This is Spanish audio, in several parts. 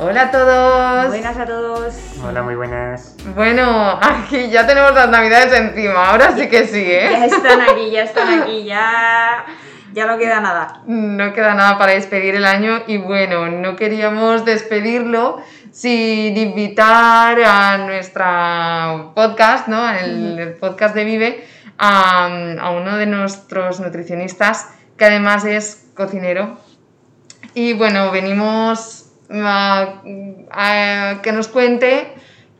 Hola a todos. Buenas a todos. Hola, muy buenas. Bueno, aquí ya tenemos las navidades encima, ahora sí que sí, ¿eh? Ya están aquí, ya están aquí, ya, ya no queda nada. No queda nada para despedir el año y bueno, no queríamos despedirlo sin invitar a nuestra podcast, ¿no? El, el podcast de Vive, a, a uno de nuestros nutricionistas que además es cocinero. Y bueno, venimos que nos cuente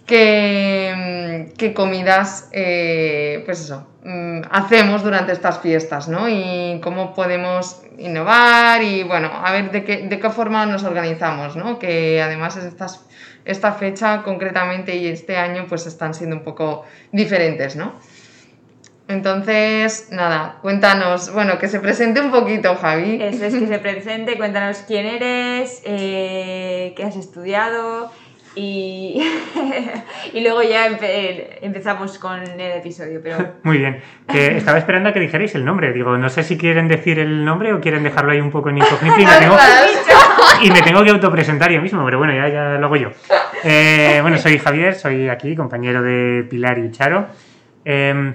qué, qué comidas, eh, pues eso, mm, hacemos durante estas fiestas, ¿no? Y cómo podemos innovar y, bueno, a ver de qué, de qué forma nos organizamos, ¿no? Que además esta fecha concretamente y este año pues están siendo un poco diferentes, ¿no? Entonces, nada, cuéntanos, bueno, que se presente un poquito, Javi. Eso es que se presente, cuéntanos quién eres, eh, qué has estudiado y, y luego ya empe- empezamos con el episodio. Pero Muy bien. Que estaba esperando a que dijerais el nombre. Digo, no sé si quieren decir el nombre o quieren dejarlo ahí un poco en incógnito y me tengo, y me tengo que autopresentar yo mismo, pero bueno, ya, ya lo hago yo. Eh, bueno, soy Javier, soy aquí, compañero de Pilar y Charo. Eh,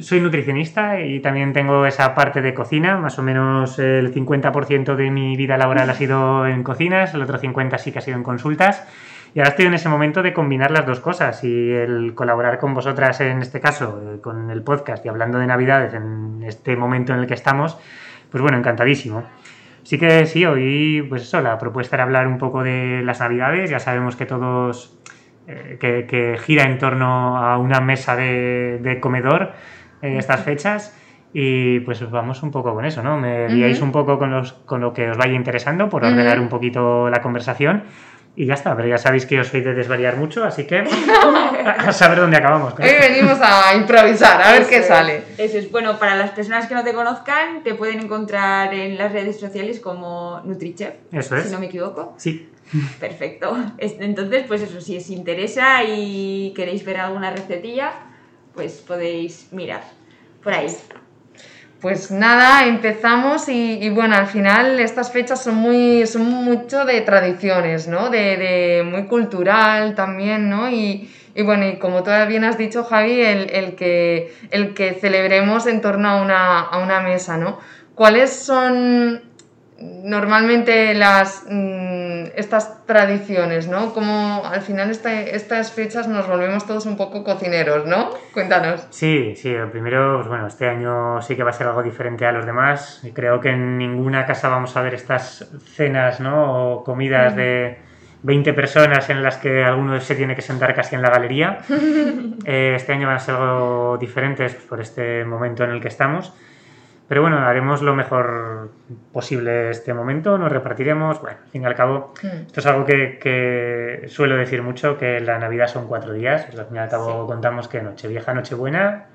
soy nutricionista y también tengo esa parte de cocina. Más o menos el 50% de mi vida laboral ha sido en cocinas, el otro 50% sí que ha sido en consultas. Y ahora estoy en ese momento de combinar las dos cosas y el colaborar con vosotras en este caso, eh, con el podcast y hablando de Navidades en este momento en el que estamos, pues bueno, encantadísimo. Sí que sí, hoy, pues eso, la propuesta era hablar un poco de las Navidades. Ya sabemos que todos, eh, que, gira en torno a una mesa de comedor en estas fechas. Y pues vamos un poco con eso, ¿no? Me guiáis un poco con, los, con lo que os vaya interesando por ordenar un poquito la conversación. Y ya está, pero ya sabéis que yo soy de desvariar mucho, así que a saber dónde acabamos. Hoy venimos a improvisar, a ver Eso qué es, sale. Eso es, bueno, para las personas que no te conozcan, te pueden encontrar en las redes sociales como NutriChef, Eso es. si no me equivoco. Sí, Perfecto. Es- Entonces, pues eso, si os interesa y queréis ver alguna recetilla, pues podéis mirar por ahí. Pues nada, empezamos y, bueno, al final estas fechas son muy, son mucho de tradiciones, ¿no? De, muy cultural también, ¿no? Y, y bueno, y como tú bien has dicho, Javi, el, el que, el que celebremos en torno a una, a una mesa, ¿no? ¿Cuáles son normalmente las, mm, estas tradiciones, ¿no? Como al final este- estas fechas nos volvemos todos un poco cocineros, ¿no? Cuéntanos. sí, sí. Primero, pues bueno, este año sí que va a ser algo diferente a los demás. Creo que en ninguna casa vamos a ver estas cenas, ¿no? O comidas de 20 personas en las que alguno se tiene que sentar casi en la galería. Eh, este año van a ser algo diferentes por este momento en el que estamos. Pero bueno, haremos lo mejor posible este momento, nos repartiremos. Bueno, al fin y al cabo, Mm. esto es algo que, que suelo decir mucho, que la Navidad son cuatro días. Pues al fin y al cabo contamos que Nochevieja, Nochebuena,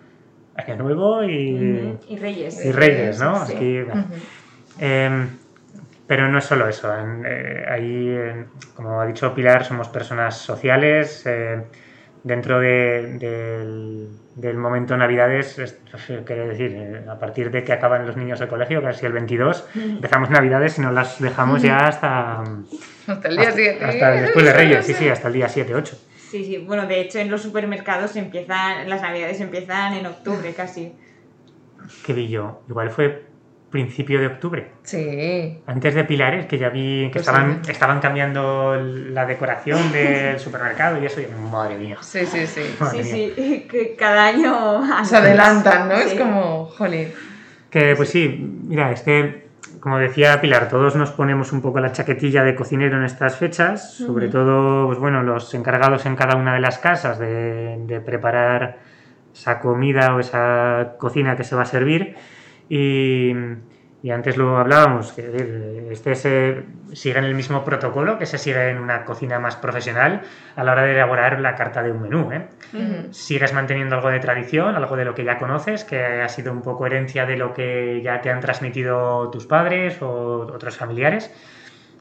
Año Nuevo y, Y Reyes. y Reyes, ¿no? Sí. Aquí, bueno. Eh, pero no es solo eso. eh, ahí, eh, como ha dicho Pilar, somos personas sociales. eh, dentro de- del, del momento Navidades, es- quiero decir, eh, a partir de que acaban los niños el colegio, casi el 22, empezamos Navidades y nos las dejamos ya hasta, Hasta el día hasta, 7. hasta después de Reyes, sí, sí, hasta el día 7, 8. Sí, sí. Bueno, de hecho, en los supermercados empiezan, las navidades empiezan en octubre casi. ¿Qué vi yo? Igual fue principio de octubre. Sí. Antes de Pilares, que ya vi que Pues estaban, sí. estaban cambiando la decoración del supermercado y eso, y madre mía. Sí, sí, sí. Madre Sí, mía. sí, que cada año. Se adelantan, ¿no? Es como, jolín. Que pues sí, mira, es que, como decía Pilar, todos nos ponemos un poco la chaquetilla de cocinero en estas fechas, sobre todo, pues bueno, los encargados en cada una de las casas de, de preparar esa comida o esa cocina que se va a servir. Y, y antes lo hablábamos, que este se, sigue en el mismo protocolo que se sigue en una cocina más profesional a la hora de elaborar la carta de un menú. ¿eh? Sigues manteniendo algo de tradición, algo de lo que ya conoces, que ha sido un poco herencia de lo que ya te han transmitido tus padres o otros familiares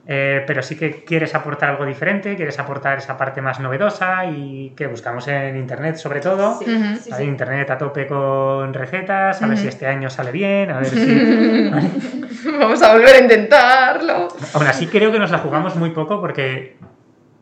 eh, pero sí que quieres aportar algo diferente, quieres aportar esa parte más novedosa y que buscamos en Internet sobre todo. Internet a tope con recetas, a ver si este año sale bien, a ver si... Vamos a volver a intentarlo. Aún así creo que nos la jugamos muy poco porque...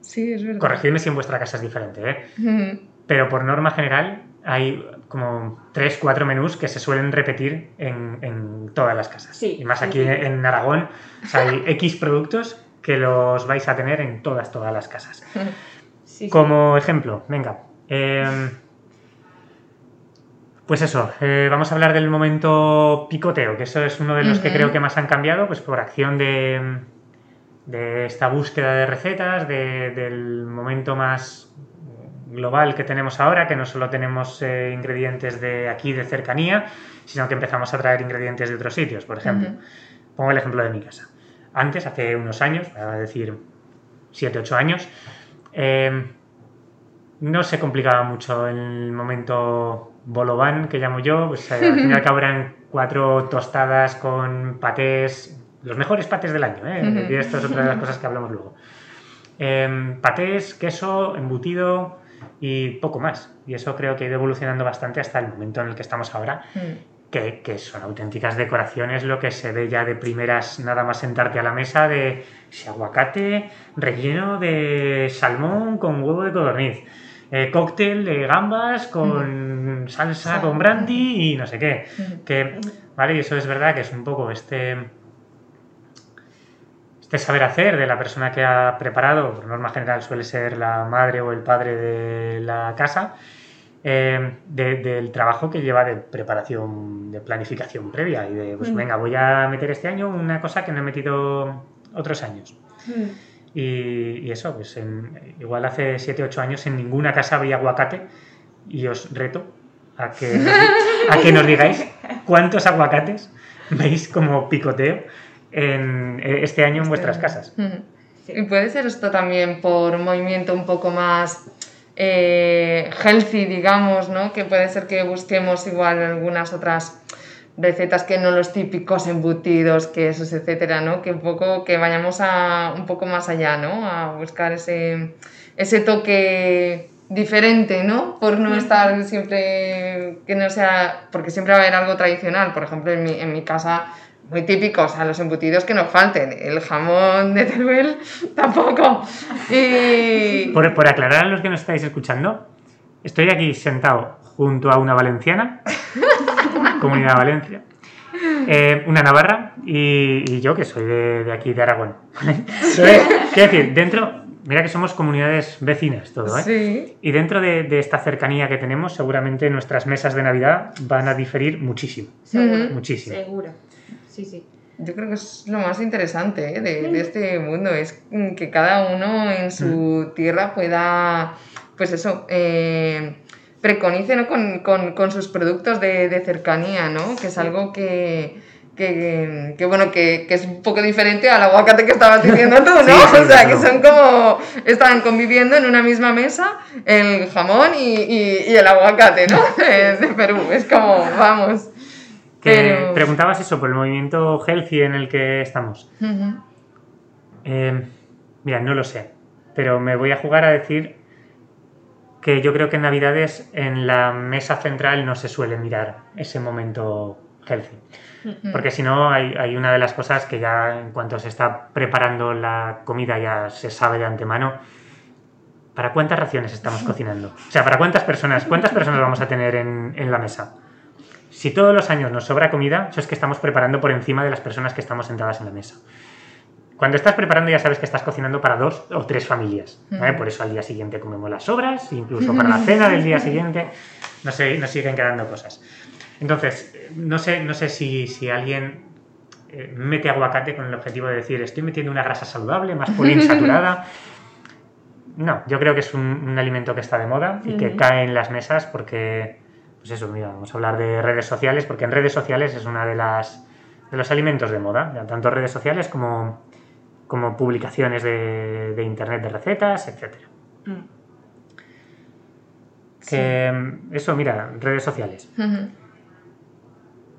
Sí, es verdad. Corregidme si en vuestra casa es diferente, ¿eh? Pero por norma general hay como tres, cuatro menús que se suelen repetir en, todas las casas. y más aquí en Aragón hay X productos que los vais a tener en todas, todas las casas. como ejemplo, venga. Em, pues eso, eh, vamos a hablar del momento picoteo, que eso es uno de los que creo que más han cambiado, pues por acción de, de esta búsqueda de recetas, del momento más global que tenemos ahora, que no solo tenemos eh, ingredientes de aquí, de cercanía, sino que empezamos a traer ingredientes de otros sitios. Por ejemplo, pongo el ejemplo de mi casa. Antes, hace unos años, a decir 7, 8 años, em, no se complicaba mucho el momento bolobán, que llamo yo, pues eh, al fin y al cabo eran cuatro tostadas con patés, los mejores patés del año, ¿eh? y esto es otra de las cosas que hablamos luego. Em, patés, queso, embutido, y poco más. Y eso creo que ha ido evolucionando bastante hasta el momento en el que estamos ahora, mm. que, que, son auténticas decoraciones, lo que se ve ya de primeras, nada más sentarte a la mesa, de ese aguacate relleno de salmón con huevo de codorniz. Eh, cóctel de gambas con mm. salsa con brandy y no sé qué. Mm. Que, vale, y eso es verdad que es un poco este de saber hacer de la persona que ha preparado, por norma general suele ser la madre o el padre de la casa, eh, del trabajo que lleva de preparación, de planificación previa y de, pues mm. venga, voy a meter este año una cosa que no he metido otros años. Mm. Y, eso, pues igual hace 7, 8 años en ninguna casa había aguacate y os reto a que, a que nos digáis cuántos aguacates veis como picoteo en eh, este año en vuestras casas. Y puede ser esto también por un movimiento un poco más eh, healthy, digamos, ¿no? Que puede ser que busquemos igual algunas otras recetas que no los típicos embutidos, quesos, etcétera, ¿no? Que un poco que vayamos a un poco más allá, ¿no? A buscar ese, ese toque diferente, ¿no? Por no estar siempre que no sea, porque siempre va a haber algo tradicional, por ejemplo, en mi, en mi casa muy típicos, a los embutidos que nos falten. El jamón de Teruel tampoco. Y... Por, por, aclarar a los que nos estáis escuchando, estoy aquí sentado junto a una valenciana, Comunidad Valencia, eh, una navarra y, yo que soy de, de, aquí, de Aragón. Entonces, quiero decir, dentro, mira que somos comunidades vecinas todo, ¿eh? Sí. Y dentro de, de, esta cercanía que tenemos, seguramente nuestras mesas de Navidad van a diferir muchísimo. Seguro. Muchísimo. Seguro sí, sí. Yo creo que es lo más interesante ¿eh? de, este mundo, es que cada uno en su mm. tierra pueda, pues eso, eh, preconice ¿no? con, con, con, sus productos de, de, cercanía, ¿no? Que es algo que, que, que, bueno, que, que, es un poco diferente al aguacate que estabas diciendo tú, ¿no? o sea, que son como, están conviviendo en una misma mesa el jamón y, y, y el aguacate, ¿no? de Perú, es como, vamos. Que preguntabas eso por el movimiento healthy en el que estamos. Eh, mira, no lo sé, pero me voy a jugar a decir que yo creo que en Navidades en la mesa central no se suele mirar ese momento healthy. Porque si no, hay, hay, una de las cosas que ya en cuanto se está preparando la comida ya se sabe de antemano. ¿Para cuántas raciones estamos cocinando? O sea, ¿para cuántas personas? ¿Cuántas personas vamos a tener en, en la mesa? Si todos los años nos sobra comida, eso es que estamos preparando por encima de las personas que estamos sentadas en la mesa. Cuando estás preparando ya sabes que estás cocinando para dos o tres familias. Por eso al día siguiente comemos las sobras, incluso para la cena del día siguiente nos, siguen quedando cosas. Entonces, no sé, no sé si, si alguien eh, mete aguacate con el objetivo de decir estoy metiendo una grasa saludable, más poliinsaturada. No, yo creo que es un, alimento que está de moda y que cae en las mesas porque pues eso, mira, vamos a hablar de redes sociales, porque en redes sociales es una de las, de los alimentos de moda, ya tanto redes sociales como, como publicaciones de, de internet de recetas, etc. Mm. Que, Eso, mira, redes sociales.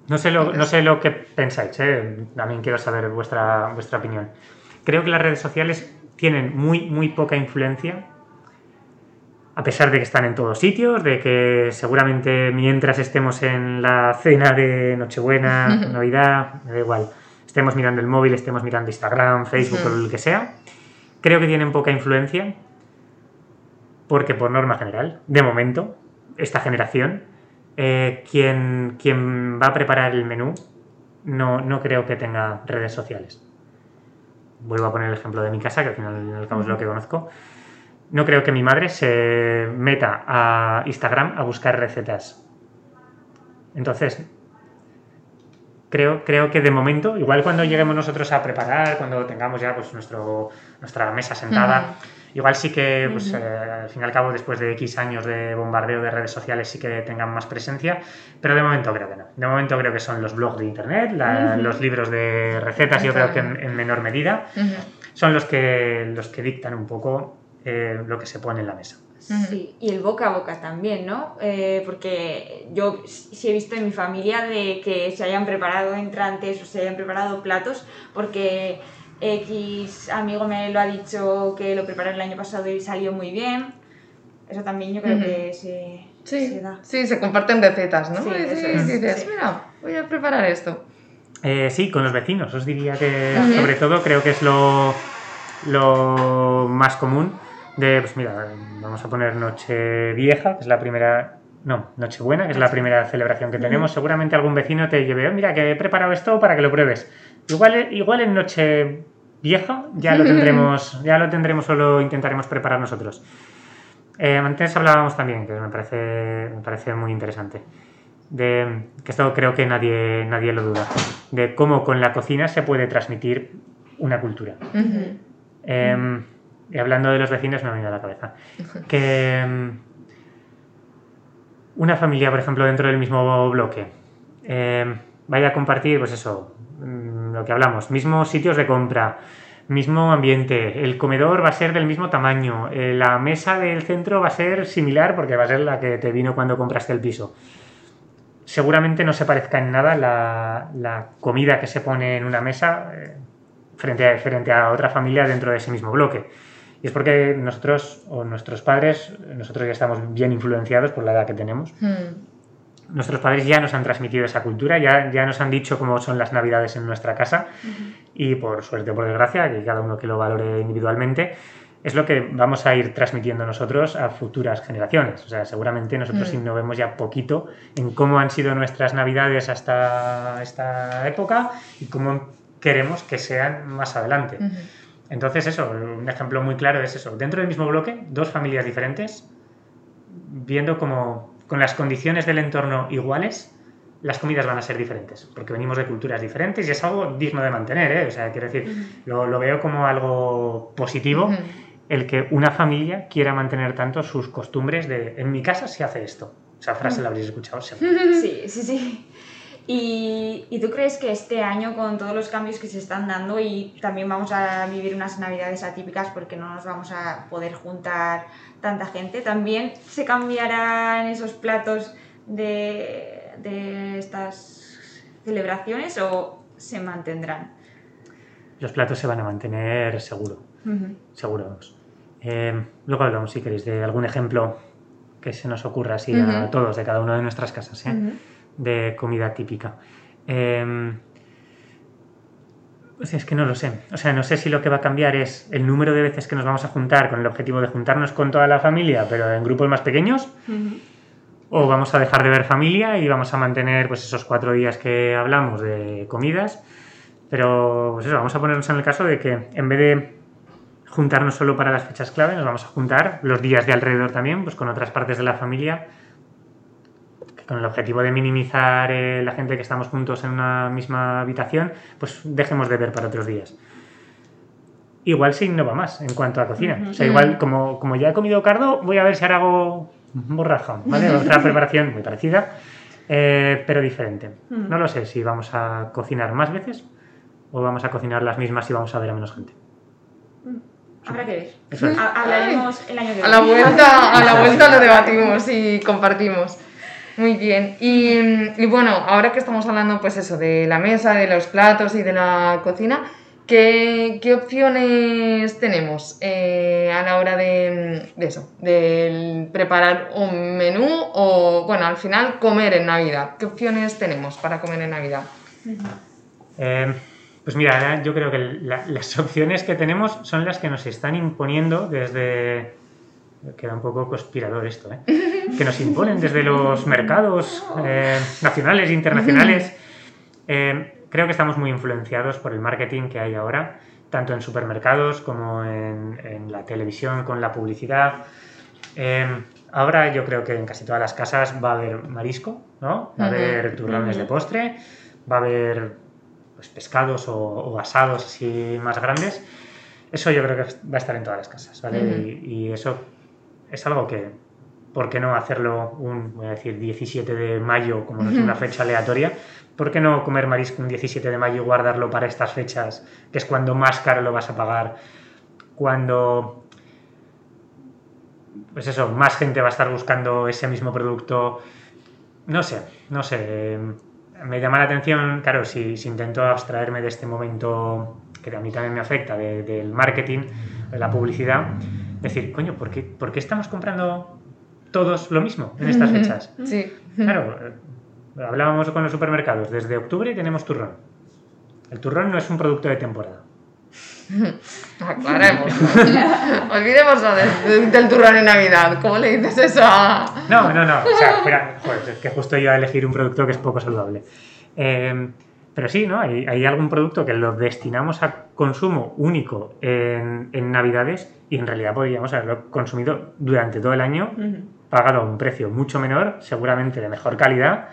No sé lo, no sé lo que pensáis, ¿eh? también quiero saber vuestra, vuestra opinión. Creo que las redes sociales tienen muy, muy poca influencia, a pesar de que están en todos sitios, de que seguramente mientras estemos en la cena de Nochebuena, Navidad, me da igual, estemos mirando el móvil, estemos mirando Instagram, Facebook o lo que sea, creo que tienen poca influencia porque por norma general, de momento, esta generación, eh, quien, quien va a preparar el menú no, no creo que tenga redes sociales. Vuelvo a poner el ejemplo de mi casa, que al final al cabo es lo que conozco. No creo que mi madre se meta a Instagram a buscar recetas. Entonces, creo, creo que de momento, igual cuando lleguemos nosotros a preparar, cuando tengamos ya pues, nuestro, nuestra mesa sentada, igual sí que, pues, eh, al fin y al cabo, después de X años de bombardeo de redes sociales, sí que tengan más presencia, pero de momento creo que no. De momento creo que son los blogs de internet, la- los libros de recetas, yo creo que en, en menor medida, son los que, los que dictan un poco eh, lo que se pone en la mesa. Sí, y el boca a boca también, ¿no? Eh, porque yo sí he visto en mi familia de que se hayan preparado entrantes o se hayan preparado platos porque X amigo me lo ha dicho que lo preparó el año pasado y salió muy bien. Eso también yo creo Ujú. que se, Sí, se da. sí, se comparten recetas, ¿no? Sí, sí, es, dices, sí. mira, voy a preparar esto. Eh, sí, con los vecinos. Os diría que, Ujú. sobre todo, creo que es lo, lo más común de, pues mira, vamos a poner Nochevieja, que es la primera... No, Nochebuena, que es la primera celebración que tenemos. Seguramente algún vecino te lleve, "Oh, mira, que he preparado esto para que lo pruebes. Igual, igual en Nochevieja ya lo tendremos, ya lo tendremos o lo intentaremos preparar nosotros. Eh, antes hablábamos también, que me parece, me parece muy interesante, de que esto creo que nadie, nadie lo duda, de cómo con la cocina se puede transmitir una cultura. Eh, y hablando de los vecinos me ha venido a la cabeza que em, una familia, por ejemplo, dentro del mismo bloque, em, vaya a compartir, pues eso, mm, lo que hablamos, mismos sitios de compra, mismo ambiente, el comedor va a ser del mismo tamaño, eh, la mesa del centro va a ser similar porque va a ser la que te vino cuando compraste el piso. Seguramente no se parezca en nada la, la comida que se pone en una mesa eh, frente a, frente a otra familia dentro de ese mismo bloque. Y es porque nosotros o nuestros padres, nosotros ya estamos bien influenciados por la edad que tenemos. Mm. Nuestros padres ya nos han transmitido esa cultura, ya, ya nos han dicho cómo son las navidades en nuestra casa y por suerte o por desgracia, que cada uno que lo valore individualmente, es lo que vamos a ir transmitiendo nosotros a futuras generaciones. O sea, seguramente nosotros Mm. innovemos ya poquito en cómo han sido nuestras navidades hasta esta época y cómo queremos que sean más adelante. Entonces, eso, un ejemplo muy claro es eso. Dentro del mismo bloque, dos familias diferentes, viendo como con las condiciones del entorno iguales, las comidas van a ser diferentes, porque venimos de culturas diferentes y es algo digno de mantener, ¿eh? O sea, quiero decir, lo, lo veo como algo positivo el que una familia quiera mantener tanto sus costumbres de, en mi casa se hace esto. Esa frase la habréis escuchado seguro. Sí, sí, sí. ¿Y, y tú crees que este año, con todos los cambios que se están dando, y también vamos a vivir unas navidades atípicas porque no nos vamos a poder juntar tanta gente, también se cambiarán esos platos de, de estas celebraciones o se mantendrán? Los platos se van a mantener seguro. Seguro, vamos. Eh, luego hablamos, si queréis, de algún ejemplo que se nos ocurra así a todos, de cada una de nuestras casas, ¿eh? De comida típica. Eh, o sea, es que no lo sé. O sea, no sé si lo que va a cambiar es el número de veces que nos vamos a juntar con el objetivo de juntarnos con toda la familia, pero en grupos más pequeños, o vamos a dejar de ver familia y vamos a mantener pues, esos cuatro días que hablamos de comidas. Pero pues eso, vamos a ponernos en el caso de que en vez de juntarnos solo para las fechas clave, nos vamos a juntar los días de alrededor también, pues con otras partes de la familia, con el objetivo de minimizar eh, la gente que estamos juntos en una misma habitación, pues dejemos de ver para otros días. Igual se innova más en cuanto a cocina. O sea, igual como, como ya he comido cardo, voy a ver si ahora hago borraja, ¿vale? Otra preparación muy parecida. Eh, pero diferente. Mm. No lo sé si vamos a cocinar más veces o vamos a cocinar las mismas y vamos a ver a menos gente. Habrá que ver. Es. Hablaremos el año que viene. A la vuelta, a la vuelta lo debatimos y compartimos. Muy bien. Y, y bueno, ahora que estamos hablando, pues eso, de la mesa, de los platos y de la cocina, ¿qué, opciones tenemos eh, a la hora de, de eso? De preparar un menú o, bueno, al final comer en Navidad. ¿Qué opciones tenemos para comer en Navidad? Eh, pues mira, yo creo que la- las opciones que tenemos son las que nos están imponiendo desde... Queda un poco conspirador esto, ¿eh? Que nos imponen desde los mercados eh, nacionales e internacionales. Eh, creo que estamos muy influenciados por el marketing que hay ahora, tanto en supermercados como en, en la televisión con la publicidad. Eh, ahora yo creo que en casi todas las casas va a haber marisco, ¿no? Va a haber turrones de postre, va a haber pues, pescados o, o asados así más grandes. Eso yo creo que va a estar en todas las casas, ¿vale? Y eso es algo que, ¿por qué no hacerlo un, voy a decir, 17 de mayo, como no es una fecha aleatoria? ¿Por qué no comer marisco un 17 de mayo y guardarlo para estas fechas, que es cuando más caro lo vas a pagar? Cuando, pues eso, más gente va a estar buscando ese mismo producto. No sé, no sé. Me llama la atención, claro, si, si intento abstraerme de este momento que a mí también me afecta, de- del marketing, de la publicidad, decir, coño, ¿por qué, por qué estamos comprando todos lo mismo en estas fechas? Sí. Claro, eh, hablábamos con los supermercados, desde octubre tenemos turrón. El turrón no es un producto de temporada. Aclaremos. Olvidemos lo del, del turrón en Navidad. ¿Cómo le dices eso a.? No, no, no. O sea, espera, joder, es que justo iba a elegir un producto que es poco saludable. Eh, pero sí, ¿no? Hay, hay algún producto que lo destinamos a consumo único en, en Navidades y en realidad podríamos haberlo consumido durante todo el año, pagado a un precio mucho menor, seguramente de mejor calidad.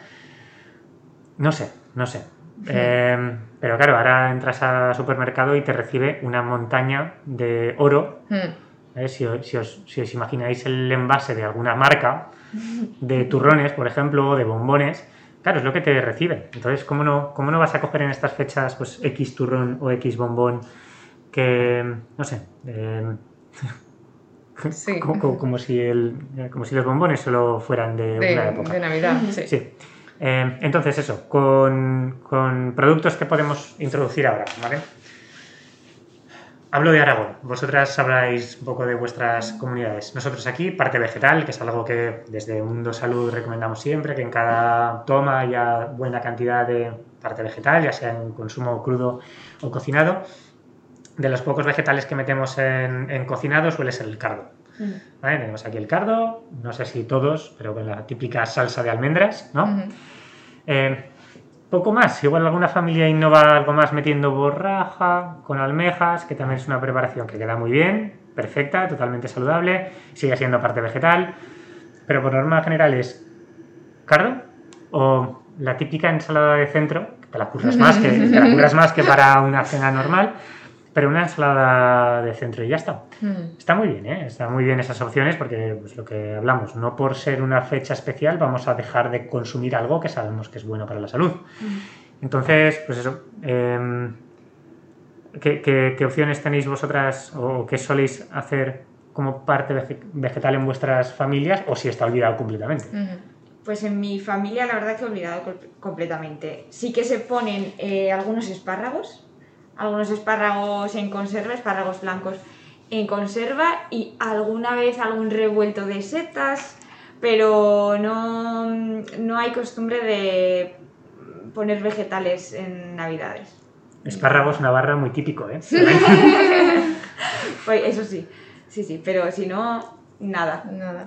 No sé, no sé. Eh, pero claro, ahora entras al supermercado y te recibe una montaña de oro Hmm. ¿eh? Si, os, si os- si os imagináis el envase de alguna marca, de turrones, por ejemplo, o de bombones, claro, es lo que te recibe. Entonces, ¿cómo no, cómo no vas a coger en estas fechas pues, X turrón o X bombón que, no sé, eh, Sí. como, como- si el, como si los bombones solo fueran de, De, una época? de Navidad, sí. Sí. Eh, entonces, eso, con, con productos que podemos introducir ahora, ¿vale? Hablo de Aragón. Vosotras habláis un poco de vuestras comunidades. Nosotros aquí, parte vegetal, que es algo que desde Mundo Salud recomendamos siempre, que en cada toma haya buena cantidad de parte vegetal, ya sea en consumo crudo o cocinado. De los pocos vegetales que metemos en, en cocinado suele ser el cardo. Ujú. ¿vale? Tenemos aquí el cardo, no sé si todos, pero con la típica salsa de almendras, ¿no? Eh, poco más, igual alguna familia innova algo más metiendo borraja con almejas, que también es una preparación que queda muy bien, perfecta, totalmente saludable, sigue siendo parte vegetal, pero por norma general es cardo o la típica ensalada de centro, que te la curras más que, te la más que para una cena normal, pero una ensalada de centro y ya está. Hmm. Está muy bien, ¿eh? Está muy bien esas opciones porque, pues lo que hablamos, no por ser una fecha especial vamos a dejar de consumir algo que sabemos que es bueno para la salud. Entonces, pues eso. em, ¿qué, qué, qué opciones tenéis vosotras o qué soléis hacer como parte vege- vegetal en vuestras familias o si está olvidado completamente? Ujú. Pues en mi familia la verdad que he olvidado completamente. Sí que se ponen eh, algunos espárragos, algunos espárragos en conserva, espárragos blancos en conserva y alguna vez algún revuelto de setas, pero no, no hay costumbre de poner vegetales en navidades. Espárragos Navarra muy típico, ¿eh? Pues eso sí, sí, sí, pero si no, nada. Nada.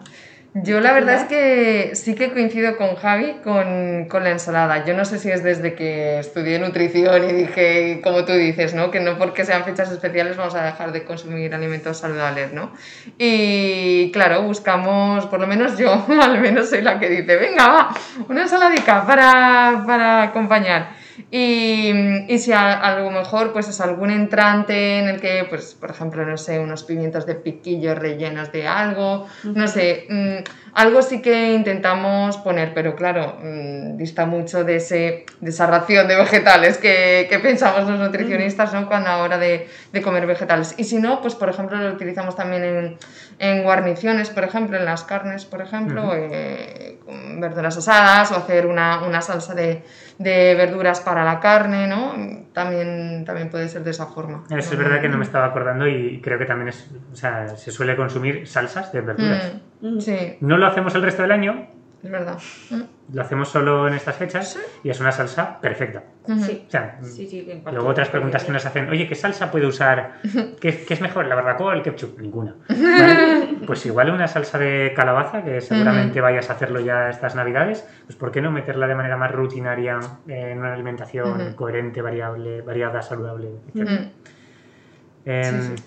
Yo la verdad es que sí que coincido con Javi con, con la ensalada. Yo no sé si es desde que estudié nutrición y dije, como tú dices, ¿no? Que no porque sean fechas especiales vamos a dejar de consumir alimentos saludables, ¿no? Y claro, buscamos, por lo menos yo, al menos soy la que dice, venga, va, una ensaladica para, para acompañar. Y, y si a, a, lo mejor pues es algún entrante en el que, pues, por ejemplo, no sé, unos pimientos de piquillo rellenos de algo, no sé, mmm, algo sí que intentamos poner, pero claro, mmm, dista mucho de, ese, de esa ración de vegetales que, que pensamos los nutricionistas, ¿no? Cuando a la hora de, de, comer vegetales. Y si no, pues por ejemplo lo utilizamos también en, en guarniciones, por ejemplo, en las carnes, por ejemplo, uh -huh. eh, con verduras asadas o hacer una, una salsa de, de, verduras para la carne, ¿no? También, también puede ser de esa forma. Eso es verdad que no me estaba acordando y creo que también es, o sea, se suele consumir salsas de verduras. Mm, sí. No lo hacemos el resto del año, es verdad. Lo hacemos solo en estas fechas Sí. y es una salsa perfecta. Sí. O sea, Sí, sí, luego otras preguntas que nos hacen, oye, ¿qué salsa puede usar? ¿Qué, qué es mejor, la barbacoa o el ketchup? Ninguna. ¿Vale? Pues igual una salsa de calabaza, que seguramente vayas a hacerlo ya estas navidades, pues ¿por qué no meterla de manera más rutinaria en una alimentación coherente, variable, variada, saludable? etcétera? Mm, Em, Sí, sí.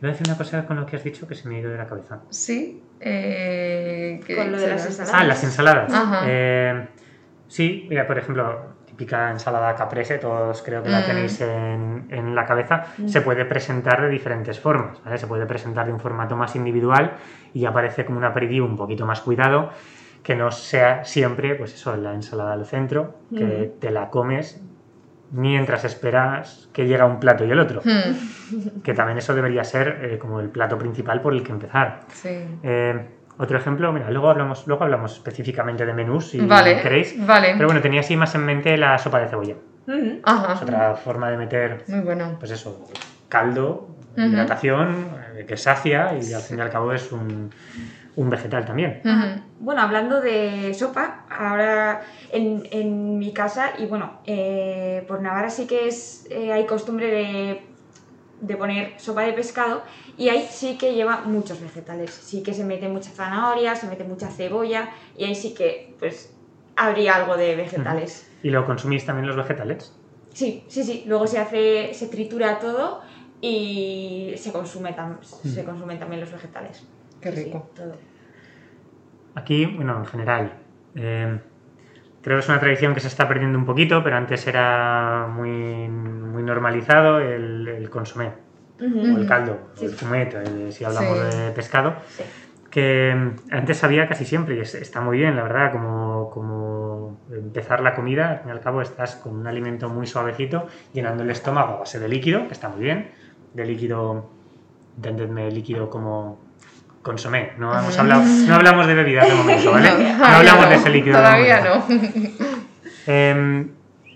Iba a decir una cosa con lo que has dicho que se me ha ido de la cabeza. Sí. Eh, ¿qué Con lo de las ensaladas. Ah, las ensaladas. Ajá. Eh, sí, mira, por ejemplo, típica ensalada caprese, todos creo que la Mm. tenéis en, en la cabeza, se puede presentar de diferentes formas. ¿vale? Se puede presentar de un formato más individual y aparece como una preview un poquito más cuidado, que no sea siempre, pues eso, la ensalada al centro, que te la comes mientras esperas que llega un plato y el otro. Mm, Que también eso debería ser eh, como el plato principal por el que empezar. sí. Eh, otro ejemplo, mira, luego hablamos, luego hablamos específicamente de menús si Vale, queréis. vale. Pero bueno, tenía así más en mente la sopa de cebolla. Ujú. Ajá. Es otra forma de meter, Muy bueno. pues eso, caldo, hidratación, eh, que sacia y al fin y al cabo es un, un vegetal también. Ujú. Bueno, hablando de sopa, ahora en, en mi casa, y bueno, eh, por Navarra sí que es, eh, hay costumbre de, de poner sopa de pescado y ahí sí que lleva muchos vegetales. Sí que se mete mucha zanahoria, se mete mucha cebolla y ahí sí que pues habría algo de vegetales. ¿Y lo consumís también los vegetales? Sí, sí, sí. Luego se hace, se tritura todo y se consume tam- se consumen también los vegetales. Qué sí, rico. Aquí, bueno, en general, eh, creo que es una tradición que se está perdiendo un poquito, pero antes era muy, muy normalizado el, el consomé, o el caldo, o el fumet, eh, si hablamos Sí. de pescado. Sí. que mm, antes había casi siempre y es- está muy bien, la verdad, como, como empezar la comida, al fin y al cabo estás con un alimento muy suavecito, llenando el estómago a base de líquido, que está muy bien, de líquido, entendedme, líquido como consomé, no hemos hablado, no hablamos de bebidas de momento, ¿vale? No, hablamos de ese líquido. de Todavía momento. no. Eh,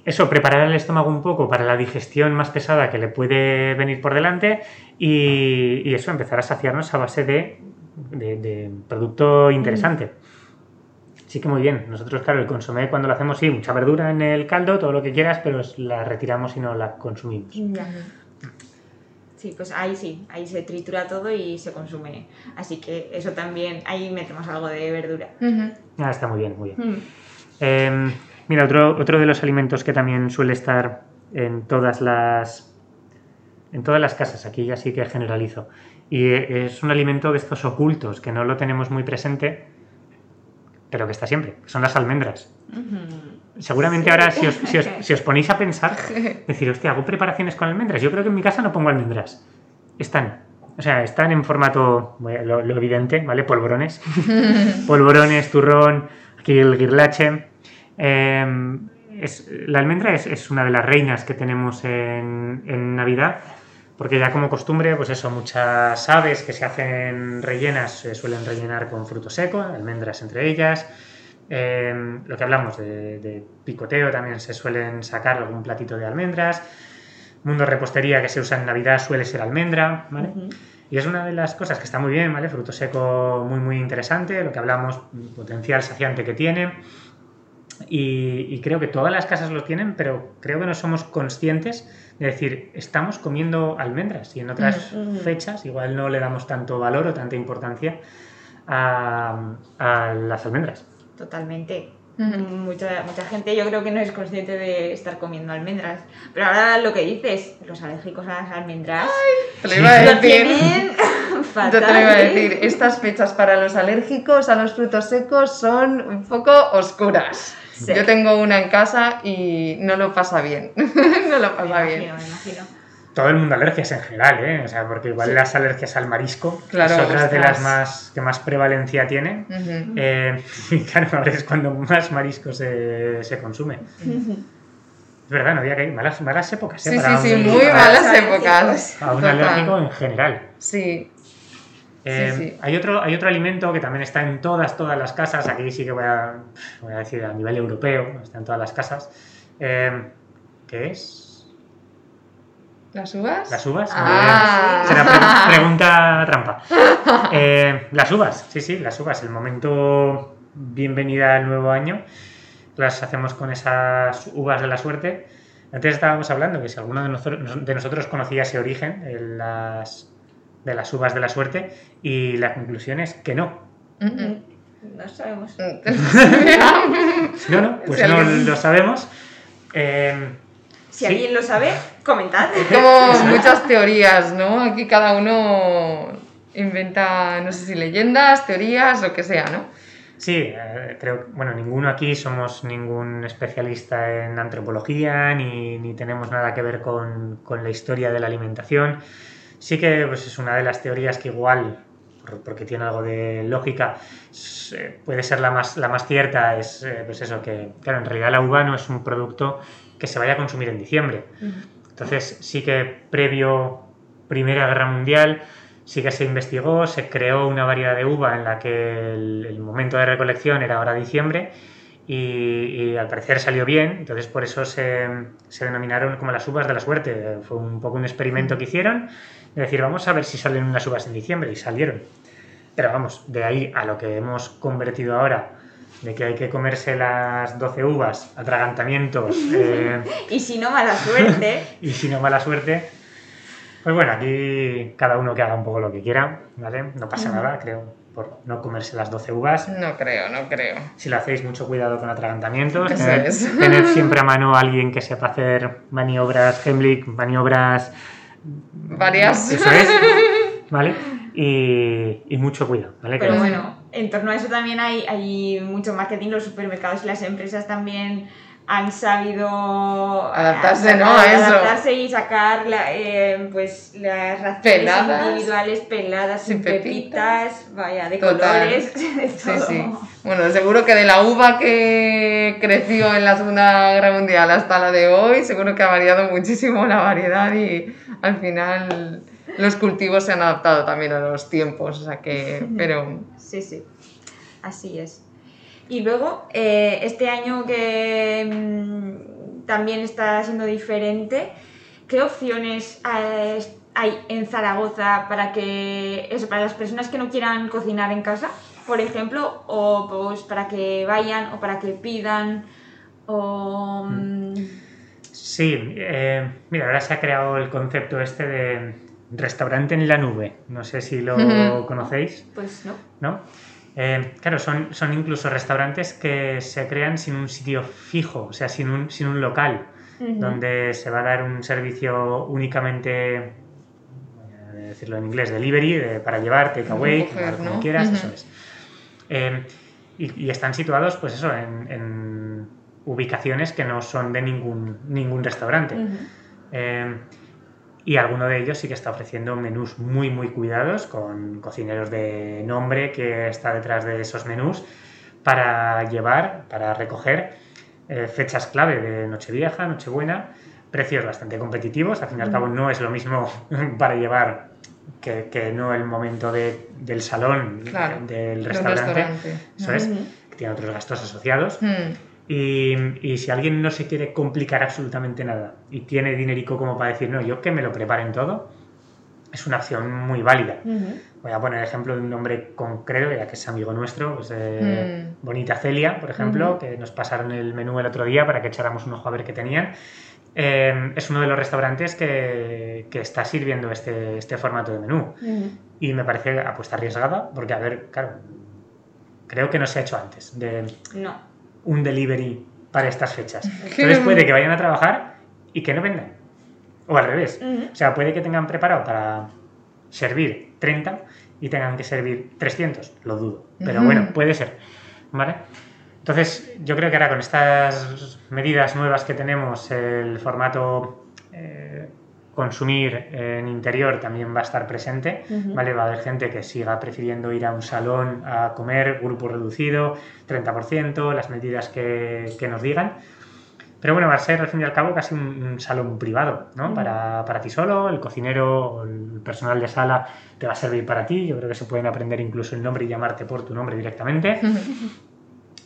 eso, preparar el estómago un poco para la digestión más pesada que le puede venir por delante y, y eso, empezar a saciarnos a base de, de- de producto interesante. Sí que muy bien. Nosotros, claro, el consomé cuando lo hacemos, sí, mucha verdura en el caldo, todo lo que quieras, pero la retiramos y no la consumimos. Ya. Sí, pues ahí sí, ahí se tritura todo y se consume. Así que eso también, ahí metemos algo de verdura. Ah, está muy bien, muy bien. Mm. Eh, mira, otro, otro de los alimentos que también suele estar en todas las en todas las casas, aquí ya sí que generalizo. Y es un alimento de estos ocultos que no lo tenemos muy presente, pero que está siempre, son las almendras. Seguramente Sí. ahora, si os, si os- si os ponéis a pensar, decir, hostia, hago preparaciones con almendras. Yo creo que en mi casa no pongo almendras. Están. O sea, están en formato, bueno, lo, lo evidente, ¿vale? Polvorones. Polvorones, turrón, aquí el guirlache. Eh, es- la almendra es, es una de las reinas que tenemos en, en Navidad, porque ya como costumbre, pues eso, muchas aves que se hacen rellenas se suelen rellenar con fruto seco, almendras entre ellas. Eh, lo que hablamos de, de picoteo también se suelen sacar algún platito de almendras. Mundo repostería que se usa en Navidad suele ser almendra, ¿vale? Y es una de las cosas que está muy bien, ¿vale? Fruto seco muy, muy interesante, lo que hablamos, potencial saciante que tiene. Y, y creo que todas las casas lo tienen, pero creo que no somos conscientes de decir, estamos comiendo almendras y en otras Mm, mm. fechas igual no le damos tanto valor o tanta importancia a, a las almendras. Totalmente. Mucha, mucha gente yo creo que no es consciente de estar comiendo almendras. Pero ahora lo que dices, los alérgicos a las almendras Te lo iba a decir. tienen Yo fatal. te lo iba a ¿eh? decir. Estas fechas para los alérgicos a los frutos secos son un poco oscuras. Sí. Yo tengo una en casa y no lo pasa bien. no lo Me pasa bien. imagino, me imagino. Todo el mundo alergias en general, ¿eh? O sea, porque igual Sí. las alergias al marisco Claro, es otra de las más que más prevalencia tienen. Ujú. Eh, y claro, ahora es cuando más marisco se, se consume. Es verdad, no había que ir. Malas, malas épocas, ¿eh? Sí, Para sí, sí, muy malas épocas. Para un Total. alérgico en general. Sí. Eh, sí. Hay, otro, hay otro alimento que también está en todas, todas las casas. Aquí sí que voy a, voy a decir a nivel europeo, está en todas las casas. Eh, ¿Qué es? ¿Las uvas? ¿Las uvas? Ah. Será pre- pregunta trampa. Eh, las uvas, sí, sí, las uvas. El momento bienvenida al nuevo año. Las hacemos con esas uvas de la suerte. Antes estábamos hablando que si alguno de nosotros, de nosotros conocía ese origen las, de las uvas de la suerte y la conclusión es que no. No sabemos. No, no, pues Si no alguien- lo sabemos. Eh, Si sí. alguien lo sabe, comentad. Como muchas teorías, ¿no? Aquí cada uno inventa, no sé si leyendas, teorías, lo que sea, ¿no? Sí, eh, creo, bueno, ninguno aquí somos ningún especialista en antropología, ni, ni tenemos nada que ver con, con la historia de la alimentación. Sí que pues, es una de las teorías que igual, por- porque tiene algo de lógica, puede ser la más, la más cierta, es eh, pues eso, que claro, en realidad la uva no es un producto que se vaya a consumir en diciembre. Entonces sí que previo Primera Guerra Mundial sí que se investigó, se creó una variedad de uva en la que el, el momento de recolección era ahora diciembre y, y al parecer salió bien, entonces por eso se, se denominaron como las uvas de la suerte. Fue un poco un experimento que hicieron, de decir vamos a ver si salen unas uvas en diciembre y salieron. Pero vamos, de ahí a lo que hemos convertido ahora, de que hay que comerse las 12 uvas, atragantamientos, eh, Y si no, mala suerte. y si no, mala suerte. Pues bueno, aquí cada uno que haga un poco lo que quiera, ¿vale? No pasa nada, creo, por no comerse las 12 uvas. No creo, no creo. Si lo hacéis, mucho cuidado con atragantamientos. Eso Tened, es. tened siempre a mano a alguien que sepa hacer maniobras Heimlich, maniobras. Varias. Eso es, ¿vale? Y, y mucho cuidado, ¿vale? Pero Que- bueno, en torno a eso también hay, hay mucho marketing. Los supermercados y las empresas también han sabido Adaptarse, ¿no? a eso. adaptarse y sacar la- eh, pues las raciones Peladas. individuales peladas Sin pepitas. pepitas, vaya, de Total. colores, de Sí, sí. Bueno, seguro que de la uva que creció en la Segunda Guerra Mundial hasta la de hoy, seguro que ha variado muchísimo la variedad y al final los cultivos se han adaptado también a los tiempos, o sea que, pero Sí, sí, así es. Y luego, eh, este año que mm, también está siendo diferente, ¿qué opciones hay en Zaragoza para que eso, para las personas que no quieran cocinar en casa, por ejemplo, o pues para que vayan o para que pidan o mm, Sí, eh, mira, ahora se ha creado el concepto este de restaurante en la nube. No sé si lo conocéis, pues no. ¿no? Eh, claro, son, son incluso restaurantes que se crean sin un sitio fijo, o sea, sin un, sin un local, donde se va a dar un servicio únicamente, voy a decirlo en inglés, delivery, de- para llevar, takeaway, Recoger, como, ¿no? quieras, eso es. Eh, y, y están situados, pues eso, en, en ubicaciones que no son de ningún, ningún restaurante. Eh, y alguno de ellos sí que está ofreciendo menús muy, muy cuidados, con cocineros de nombre que está detrás de esos menús, para llevar, para recoger eh, fechas clave de Nochevieja, Nochebuena, precios bastante competitivos. Al fin y al cabo, no es lo mismo para llevar que, que no el momento de- del salón Claro, del restaurante. restaurante. Eso es, que tiene otros gastos asociados. Y, y si alguien no se quiere complicar absolutamente nada y tiene dinerico como para decir, no, yo que me lo preparen todo, es una opción muy válida. Voy a poner el ejemplo de un nombre concreto, ya que es amigo nuestro, pues, eh, Mm. Bonita Celia, por ejemplo, que nos pasaron el menú el otro día para que echáramos un ojo a ver qué tenían. Eh, es uno de los restaurantes que, que está sirviendo este, este formato de menú. Ujú. Y me parece apuesta arriesgada, porque, a ver, claro, creo que no se ha hecho antes. De, No. Un delivery para estas fechas. Entonces puede que vayan a trabajar y que no vendan. O al revés. O sea, puede que tengan preparado para servir 30 y tengan que servir 300. Lo dudo. Pero bueno, puede ser. ¿Vale? Entonces, yo creo que ahora con estas medidas nuevas que tenemos, el formato eh, consumir en interior también va a estar presente, ¿vale? Va a haber gente que siga prefiriendo ir a un salón a comer, grupo reducido, 30%, las medidas que, que nos digan. Pero bueno, va a ser al fin y al cabo casi un, salón privado, ¿no? para, para, ti solo, el cocinero el personal de sala te va a servir para ti. Yo creo que se pueden aprender incluso el nombre y llamarte por tu nombre directamente.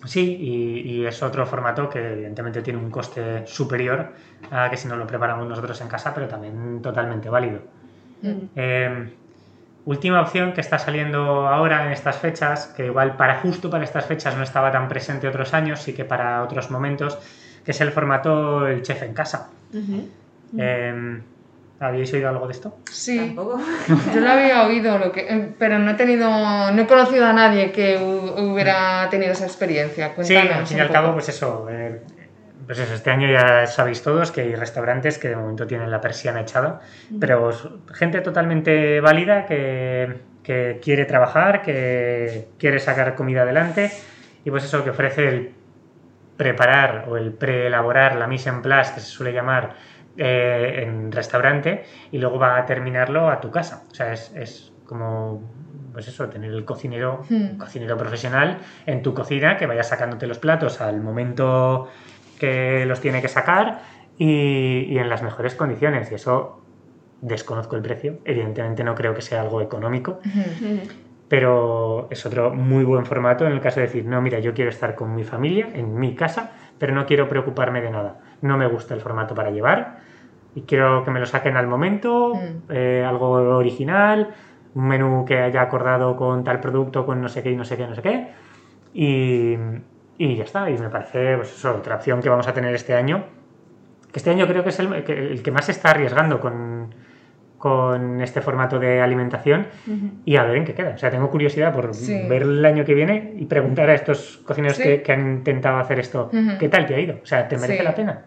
Sí, y, es otro formato que evidentemente tiene un coste superior a que si no lo preparamos nosotros en casa, pero también totalmente válido. Eh, última opción que está saliendo ahora en estas fechas, que igual para justo para estas fechas no estaba tan presente otros años, sí que para otros momentos, que es el formato El Chef en Casa. Em, ¿Habéis oído algo de esto? Sí, yo lo había oído, lo que, em, pero no he tenido, no he conocido a nadie que hubiera tenido esa experiencia. sí, al fin y al cabo, pues eso, eh, pues eso, este año ya sabéis todos que hay restaurantes que de momento tienen la persiana echada, pero gente totalmente válida que, que quiere trabajar, que quiere sacar comida adelante y pues eso que ofrece el preparar o el preelaborar la mise en place, que se suele llamar eh, en restaurante, y luego va a terminarlo a tu casa. O sea, es, es como, pues eso, tener el cocinero, hmm. cocinero profesional en tu cocina, que vaya sacándote los platos al momento que los tiene que sacar y, y en las mejores condiciones. Y eso desconozco el precio. Evidentemente no creo que sea algo económico. Hmm pero es otro muy buen formato en el caso de decir, no, mira, yo quiero estar con mi familia, en mi casa, pero no quiero preocuparme de nada. No me gusta el formato para llevar y quiero que me lo saquen al momento, mm. eh, algo original, un menú que haya acordado con tal producto, con no sé qué y no sé qué, no sé qué. Y, y ya está, y me parece pues eso, otra opción que vamos a tener este año. Que este año creo que es el, el que más se está arriesgando con, con este formato de alimentación y a ver en qué queda. O sea, tengo curiosidad por ver el año que viene y preguntar a estos cocineros que, han intentado hacer esto, ¿qué tal te ha ido? O sea, ¿te merece la pena?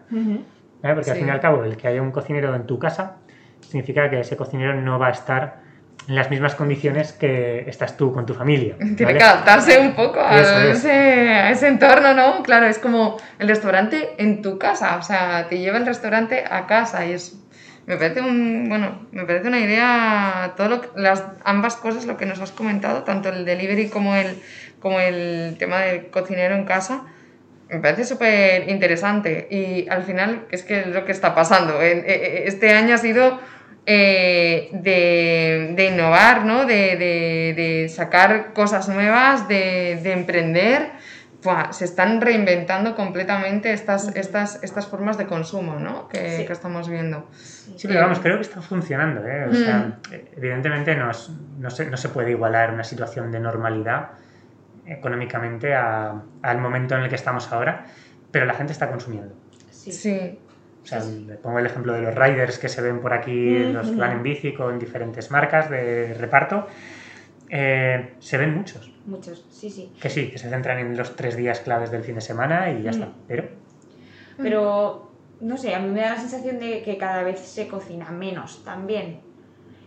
Porque al fin y al cabo, el que haya un cocinero en tu casa significa que ese cocinero no va a estar en las mismas condiciones que estás tú con tu familia. Tiene que adaptarse un poco a ese, a ese, entorno, ¿no? Claro, es como el restaurante en tu casa, o sea, te lleva el restaurante a casa y es me parece un, bueno, me parece una idea, todo las, ambas cosas, lo que nos has comentado, tanto el delivery como el, como el tema del cocinero en casa, me parece súper interesante. Y al final, es que es lo que está pasando. E, e, este año ha sido eh, de, de, innovar, ¿no? de, de, de, sacar cosas nuevas, de, emprender se están reinventando completamente estas, estas, estas formas de consumo ¿no? que, que estamos viendo. Sí, pero vamos, creo que está funcionando. ¿eh? O sea, evidentemente no, no, se, no, se, puede igualar una situación de normalidad económicamente a, al momento en el que estamos ahora, pero la gente está consumiendo. Sí. O sea, le pongo el ejemplo de los riders que se ven por aquí, los plan en bici con diferentes marcas de reparto. Eh, se ven muchos. Muchos, sí, sí. Que sí, que se centran en los tres días claves del fin de semana y ya está. Pero. Pero, no sé, a mí me da la sensación de que cada vez se cocina menos también.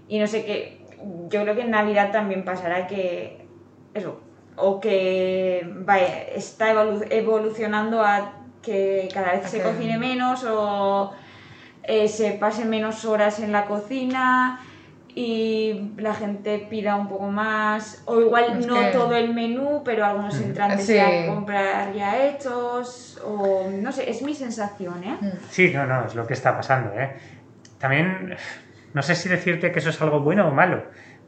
Y no sé qué. Yo creo que en Navidad también pasará que. Eso. O que vaya, está evolucionando a que cada vez se cocine menos o eh, se pasen menos horas en la cocina y la gente pida un poco más, o igual no todo el menú, pero algunos entran a comprar ya hechos, o no sé, es mi sensación, ¿eh? Sí, no, no, es lo que está pasando, ¿eh? También, no sé si decirte que eso es algo bueno o malo,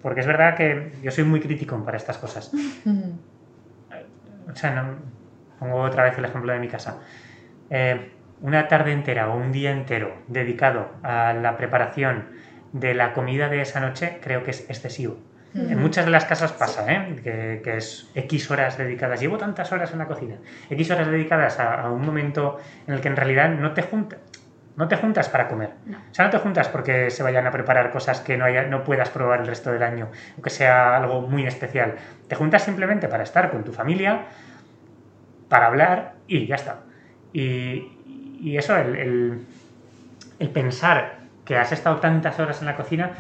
porque es verdad que yo soy muy crítico para estas cosas. O sea, no, pongo otra vez el ejemplo de mi casa. Eh, una tarde entera o un día entero dedicado a la preparación de la comida de esa noche creo que es excesivo. En muchas de las casas pasa, ¿eh? que, es X horas dedicadas. Llevo tantas horas en la cocina. X horas dedicadas a, un momento en el que en realidad no te juntas. No te juntas para comer. O sea, no te juntas porque se vayan a preparar cosas que no, haya, no puedas probar el resto del año, o que sea algo muy especial. Te juntas simplemente para estar con tu familia, para hablar y ya está. Y, y eso, el, el, el pensar que has estado tantas horas en la cocina,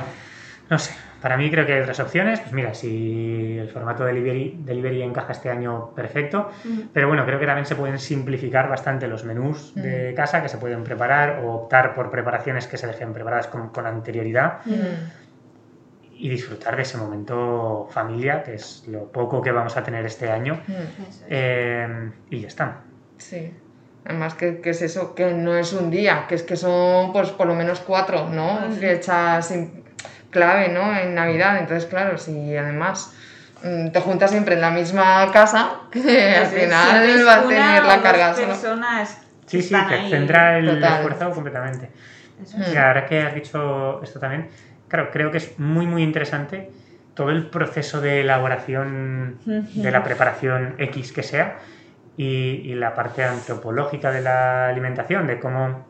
no sé, Para mí creo que hay otras opciones. Pues mira, si el formato de delivery, delivery encaja este año, perfecto. Pero bueno, creo que también se pueden simplificar bastante los menús de casa que se pueden preparar o optar por preparaciones que se dejen preparadas con, con anterioridad y disfrutar de ese momento familia, que es lo poco que vamos a tener este año. Es. Eh, y ya está. Sí. Además, que, que es eso, que no es un día, que es que son pues por lo menos cuatro, ¿no? Fechas clave, ¿no? En Navidad. Entonces, claro, si además mm, te juntas siempre en la misma casa, que al final va a tener la carga personas Sí, sí, están te ahí. centra el Total. esfuerzo completamente. Eso es. Y ahora que has dicho esto también, claro, creo que es muy, muy interesante todo el proceso de elaboración de la preparación X que sea y, y la parte antropológica de la alimentación, de cómo,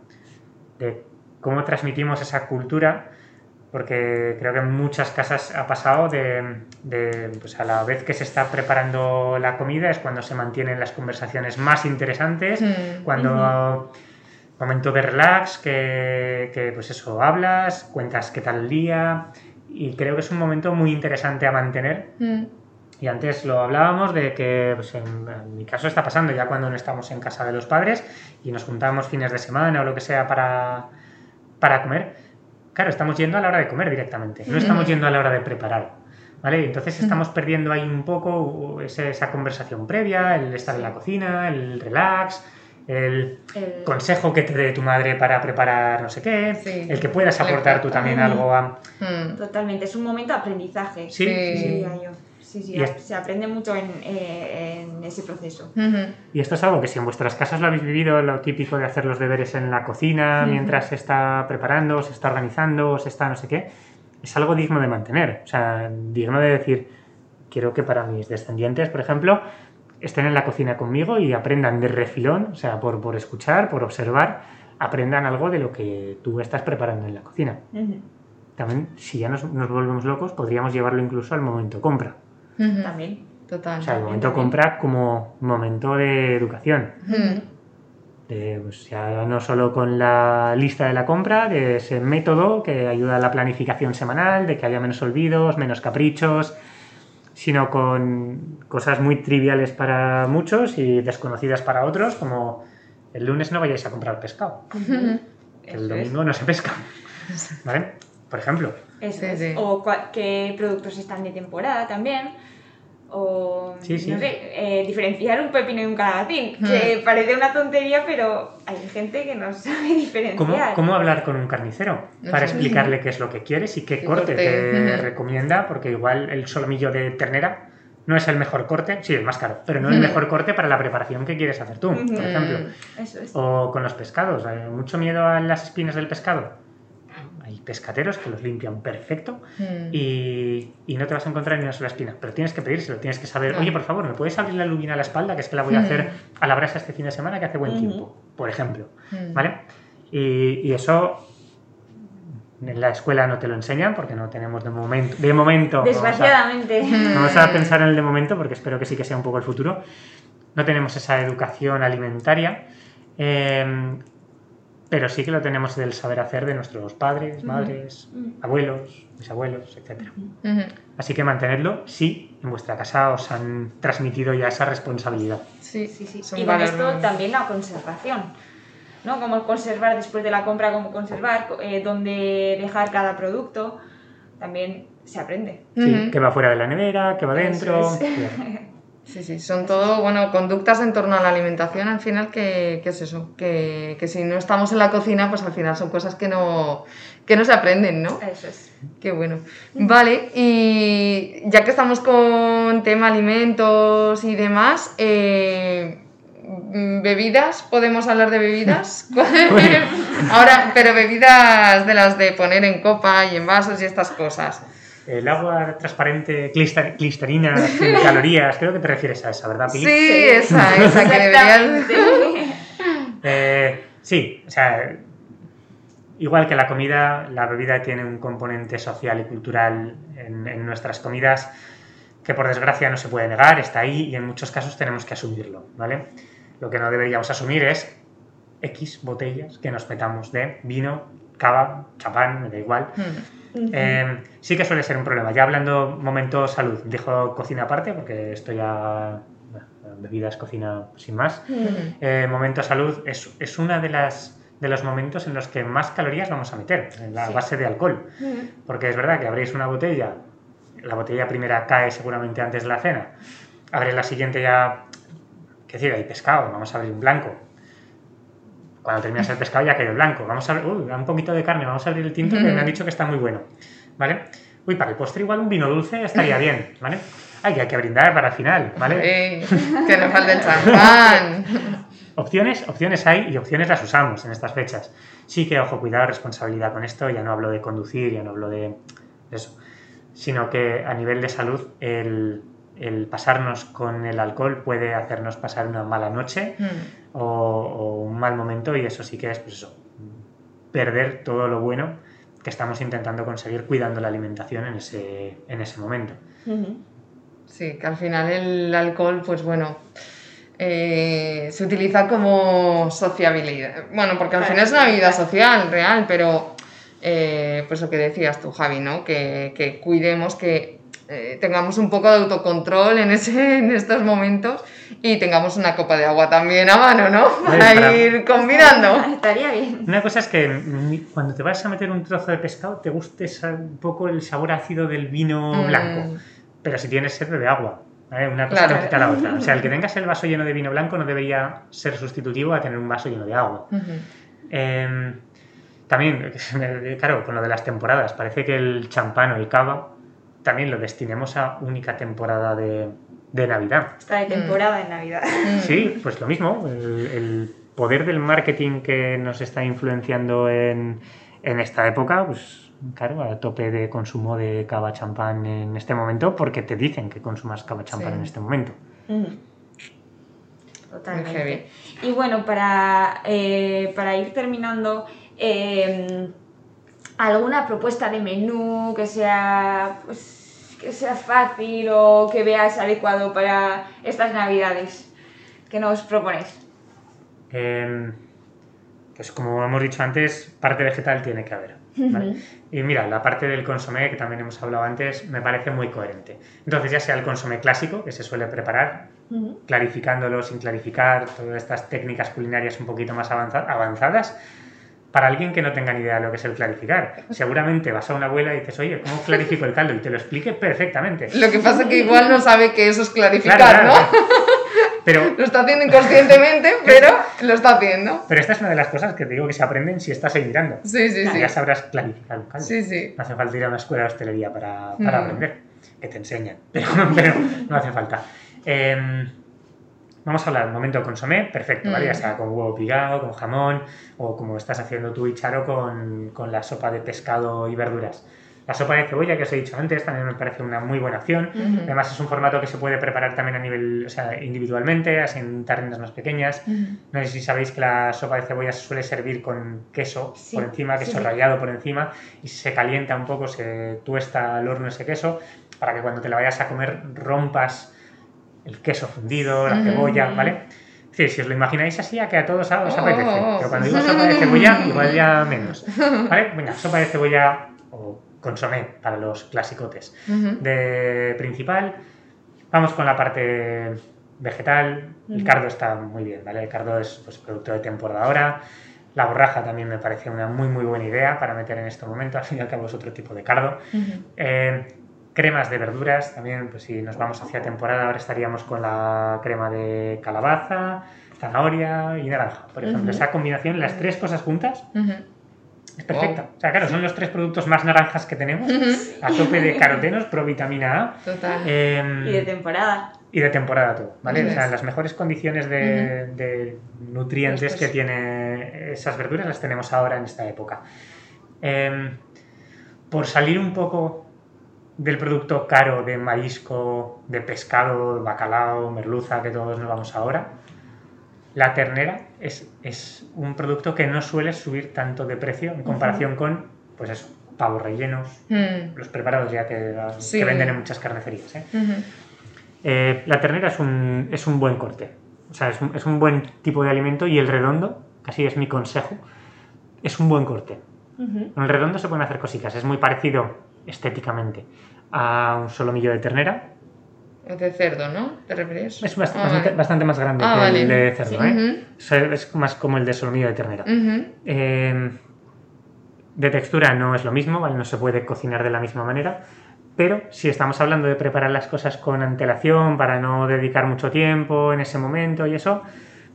de cómo transmitimos esa cultura, porque creo que en muchas casas ha pasado de, de, pues a la vez que se está preparando la comida es cuando se mantienen las conversaciones más interesantes, Mm. cuando momento de relax, que, que, pues eso, hablas, cuentas qué tal el día y creo que es un momento muy interesante a mantener Mm. y antes lo hablábamos de que pues, en, en mi caso está pasando ya cuando no estamos en casa de los padres y nos juntamos fines de semana o lo que sea para, para comer. Claro, estamos yendo a la hora de comer directamente, no estamos yendo a la hora de preparar. ¿Vale? Entonces estamos perdiendo ahí un poco ese- esa conversación previa, el estar en la cocina, el relax, el El- consejo que te dé tu madre para preparar no sé qué, Sí. el que puedas aportar tú también algo a... Totalmente, es un momento de aprendizaje. Sí, Sí. sí, sí. diría yo. Sí, sí, es- se aprende mucho en, eh, en ese proceso. Y esto es algo que si en vuestras casas lo habéis vivido, lo típico de hacer los deberes en la cocina mientras se está preparando, se está organizando, se está no sé qué, es algo digno de mantener. O sea, digno de decir, quiero que para mis descendientes, por ejemplo, estén en la cocina conmigo y aprendan de refilón, o sea, por, por escuchar, por observar, aprendan algo de lo que tú estás preparando en la cocina. También, si ya nos, nos volvemos locos, podríamos llevarlo incluso al momento compra. También. Total. O sea, el momento también. compra como momento de educación. De, pues, ya no solo con la lista de la compra, de ese método que ayuda a la planificación semanal, de que haya menos olvidos, menos caprichos, sino con cosas muy triviales para muchos y desconocidas para otros, como el lunes no vayáis a comprar pescado, el domingo no se pesca. ¿Vale? Por ejemplo. Eso Sí, es. sí. O qué productos están de temporada también. O Sí, no sé, eh, diferenciar un pepino y un calabacín. Hmm. Que parece una tontería, pero hay gente que no sabe ¿Cómo, diferenciar. cómo hablar con un carnicero? Para Eso. explicarle qué es lo que quieres y qué, Qué corte, corte. te recomienda, porque igual el solomillo de ternera no es el mejor corte, sí, el más caro, pero no el mejor corte para la preparación que quieres hacer tú, por ejemplo. Eso es. O con los pescados, mucho miedo a las espinas del pescado. Pescateros que los limpian perfecto Mm. y, y no te vas a encontrar ni una sola espina, pero tienes que pedírselo, tienes que saber, Ah. oye, por favor, ¿me puedes abrir la lubina a la espalda? Que es que la voy a Mm. hacer a la brasa este fin de semana que hace buen Ujú. tiempo, por ejemplo. Mm. ¿Vale? Y, y eso en la escuela no te lo enseñan porque no tenemos de momento. De momento. vamos a- Desgraciadamente. Vamos a pensar en el de momento porque espero que sí que sea un poco el futuro. No tenemos esa educación alimentaria, eh, pero sí que lo tenemos del saber hacer de nuestros padres, madres, Ujú. abuelos, bisabuelos, etc. Así que mantenerlo si en vuestra casa os han transmitido ya esa responsabilidad. Sí, Sí, sí. son Y con valores esto también la conservación. ¿no? Cómo conservar después de la compra, cómo conservar, eh, dónde dejar cada producto. También se aprende. Sí, Ujú. que va fuera de la nevera, que va dentro. Es. Sí, sí, son todo, bueno, conductas en torno a la alimentación al final que, que es eso, que, que si no estamos en la cocina, pues al final son cosas que no, que no se aprenden, ¿no? Eso es. Qué bueno. Vale, y ya que estamos con tema alimentos y demás, eh, bebidas, ¿podemos hablar de bebidas? Ahora, pero bebidas de las de poner en copa y en vasos y estas cosas. El agua transparente, clista- cristalina, sin calorías, creo que te refieres a esa, ¿verdad, Sí, Pili? esa, esa que deberías... Eh, sí, o sea, igual que la comida, la bebida tiene un componente social y cultural en, en nuestras comidas que por desgracia no se puede negar, está ahí y en muchos casos tenemos que asumirlo, ¿vale? Lo que no deberíamos asumir es X botellas que nos metamos de vino, cava, chapán, me da igual, Eh, sí que suele ser un problema. Ya hablando momento salud, dejo cocina aparte porque esto ya bebidas, cocina sin más. Eh, momento salud es, es una de las de los momentos en los que más calorías vamos a meter, en la Sí. base de alcohol. Porque es verdad que abréis una botella, la botella primera cae seguramente antes de la cena, abres la siguiente ya, qué decir, hay pescado, vamos a abrir un blanco. Cuando terminas el pescado ya el blanco. Vamos a abrir, uy, un poquito de carne, vamos a abrir el tinto que me han dicho que está muy bueno. ¿Vale? Uy, para el postre igual un vino dulce estaría bien, ¿vale? Ay, hay que brindar para el final, ¿vale? Eh, que no falte el champán. Opciones, opciones hay y opciones las usamos en estas fechas. Sí que, ojo, cuidado, responsabilidad con esto, ya no hablo de conducir, ya no hablo de eso, sino que a nivel de salud el, el pasarnos con el alcohol puede hacernos pasar una mala noche Mm, o, o un mal momento y eso sí que es, pues eso, perder todo lo bueno que estamos intentando conseguir cuidando la alimentación en ese, en ese momento. Sí, que al final el alcohol, pues bueno, eh, se utiliza como sociabilidad. Bueno, porque al final es una vida social, real, pero eh, pues lo que decías tú, Javi, ¿no? Que, que cuidemos, que eh, tengamos un poco de autocontrol en, ese, en estos momentos y tengamos una copa de agua también a mano, ¿no? Para para- ir combinando. Estaría bien. Una cosa es que cuando te vas a meter un trozo de pescado te guste un poco el sabor ácido del vino Mm. blanco, pero si tienes sed de agua. ¿vale? Una cosa Claro. no quita la otra. O sea, el que tengas el vaso lleno de vino blanco no debería ser sustitutivo a tener un vaso lleno de agua. Eh, también, claro, con lo de las temporadas, parece que el champán o el cava también lo destinemos a única temporada de, de Navidad. Está de temporada en Navidad. Mm. Sí, pues lo mismo, el, el poder del marketing que nos está influenciando en, en esta época, pues claro, a tope de consumo de cava champán en este momento, porque te dicen que consumas cava champán Sí. en este momento. Ujú. Totalmente. Y bueno, para, eh, para ir terminando, eh, ¿alguna propuesta de menú que sea, pues, que sea fácil o que veas adecuado para estas navidades? que nos proponéis? Eh, pues como hemos dicho antes, parte vegetal tiene que haber. ¿vale? Y mira, la parte del consomé, que también hemos hablado antes, me parece muy coherente. Entonces, ya sea el consomé clásico, que se suele preparar, Ujú. clarificándolo sin clarificar, todas estas técnicas culinarias un poquito más avanza- avanzadas, para alguien que no tenga ni idea de lo que es el clarificar. Seguramente vas a una abuela y dices, oye, ¿cómo clarifico el caldo? Y te lo explique perfectamente. Lo que pasa es que igual no sabe que eso es clarificar, Claro, claro. ¿no? Pero, Lo está haciendo inconscientemente, pero lo está haciendo. pero esta es una de las cosas que te digo que se aprenden si estás ahí mirando. Sí, sí, sí. Ya sabrás clarificar un caldo. Sí, sí. No hace falta ir a una escuela de hostelería para, para Mm. aprender, que te enseñan, pero, pero no hace falta. Em, vamos a hablar, momento consomé, perfecto, ¿vale? Mm. Ya sea con huevo picado, con jamón, o como estás haciendo tú y Charo con, con la sopa de pescado y verduras. La sopa de cebolla que os he dicho antes también me parece una muy buena opción. Ujú. Además es un formato que se puede preparar también a nivel, o sea, individualmente, así en tarrinas más pequeñas. Ujú. No sé si sabéis que la sopa de cebolla se suele servir con queso Sí, por encima, queso sí. rallado por encima, y se calienta un poco, se tuesta al horno ese queso, para que cuando te la vayas a comer rompas el queso fundido, la Mm. cebolla, ¿vale? Sí, si os lo imagináis así, a que a todos os apetece. Oh. Pero cuando digo sopa de cebolla, igual ya menos. ¿Vale? Venga, sopa de cebolla o consomé para los clasicotes Ujú. de principal. Vamos con la parte vegetal. El Ujú. cardo está muy bien, ¿vale? El cardo es pues, producto de temporada ahora. La borraja también me parece una muy muy buena idea para meter en este momento. Al fin y al cabo es otro tipo de cardo. Ujú. Eh, cremas de verduras también, pues si nos vamos hacia temporada, ahora estaríamos con la crema de calabaza, zanahoria y naranja, por ejemplo. Esa combinación, las tres cosas juntas, es perfecta. O sea, claro, son los tres productos más naranjas que tenemos, a tope de carotenos, provitamina A. Total. em, Y de temporada. y de temporada todo, ¿vale? O sea, las mejores condiciones de, de nutrientes Después. que tiene esas verduras las tenemos ahora en esta época. Em, por salir un poco del producto caro de marisco, de pescado, bacalao, merluza, que todos nos vamos ahora, la ternera es, es un producto que no suele subir tanto de precio en comparación con, pues eso, pavos rellenos, Mm. los preparados ya que, Sí. que venden en muchas carnicerías. ¿eh? Eh, la ternera es un, es un buen corte. O sea, es un, es un buen tipo de alimento y el redondo, casi es mi consejo, es un buen corte. Con el redondo se pueden hacer cositas. Es muy parecido estéticamente a un solomillo de ternera. O de cerdo, ¿no? ¿Te refieres? Es bast- Ah, bastante, vale. bastante más grande Ah, que vale. el de cerdo, Sí. ¿eh? O sea, Es más como el de solomillo de ternera. Eh, de textura no es lo mismo, ¿vale? No se puede cocinar de la misma manera. Pero si estamos hablando de preparar las cosas con antelación para no dedicar mucho tiempo en ese momento y eso,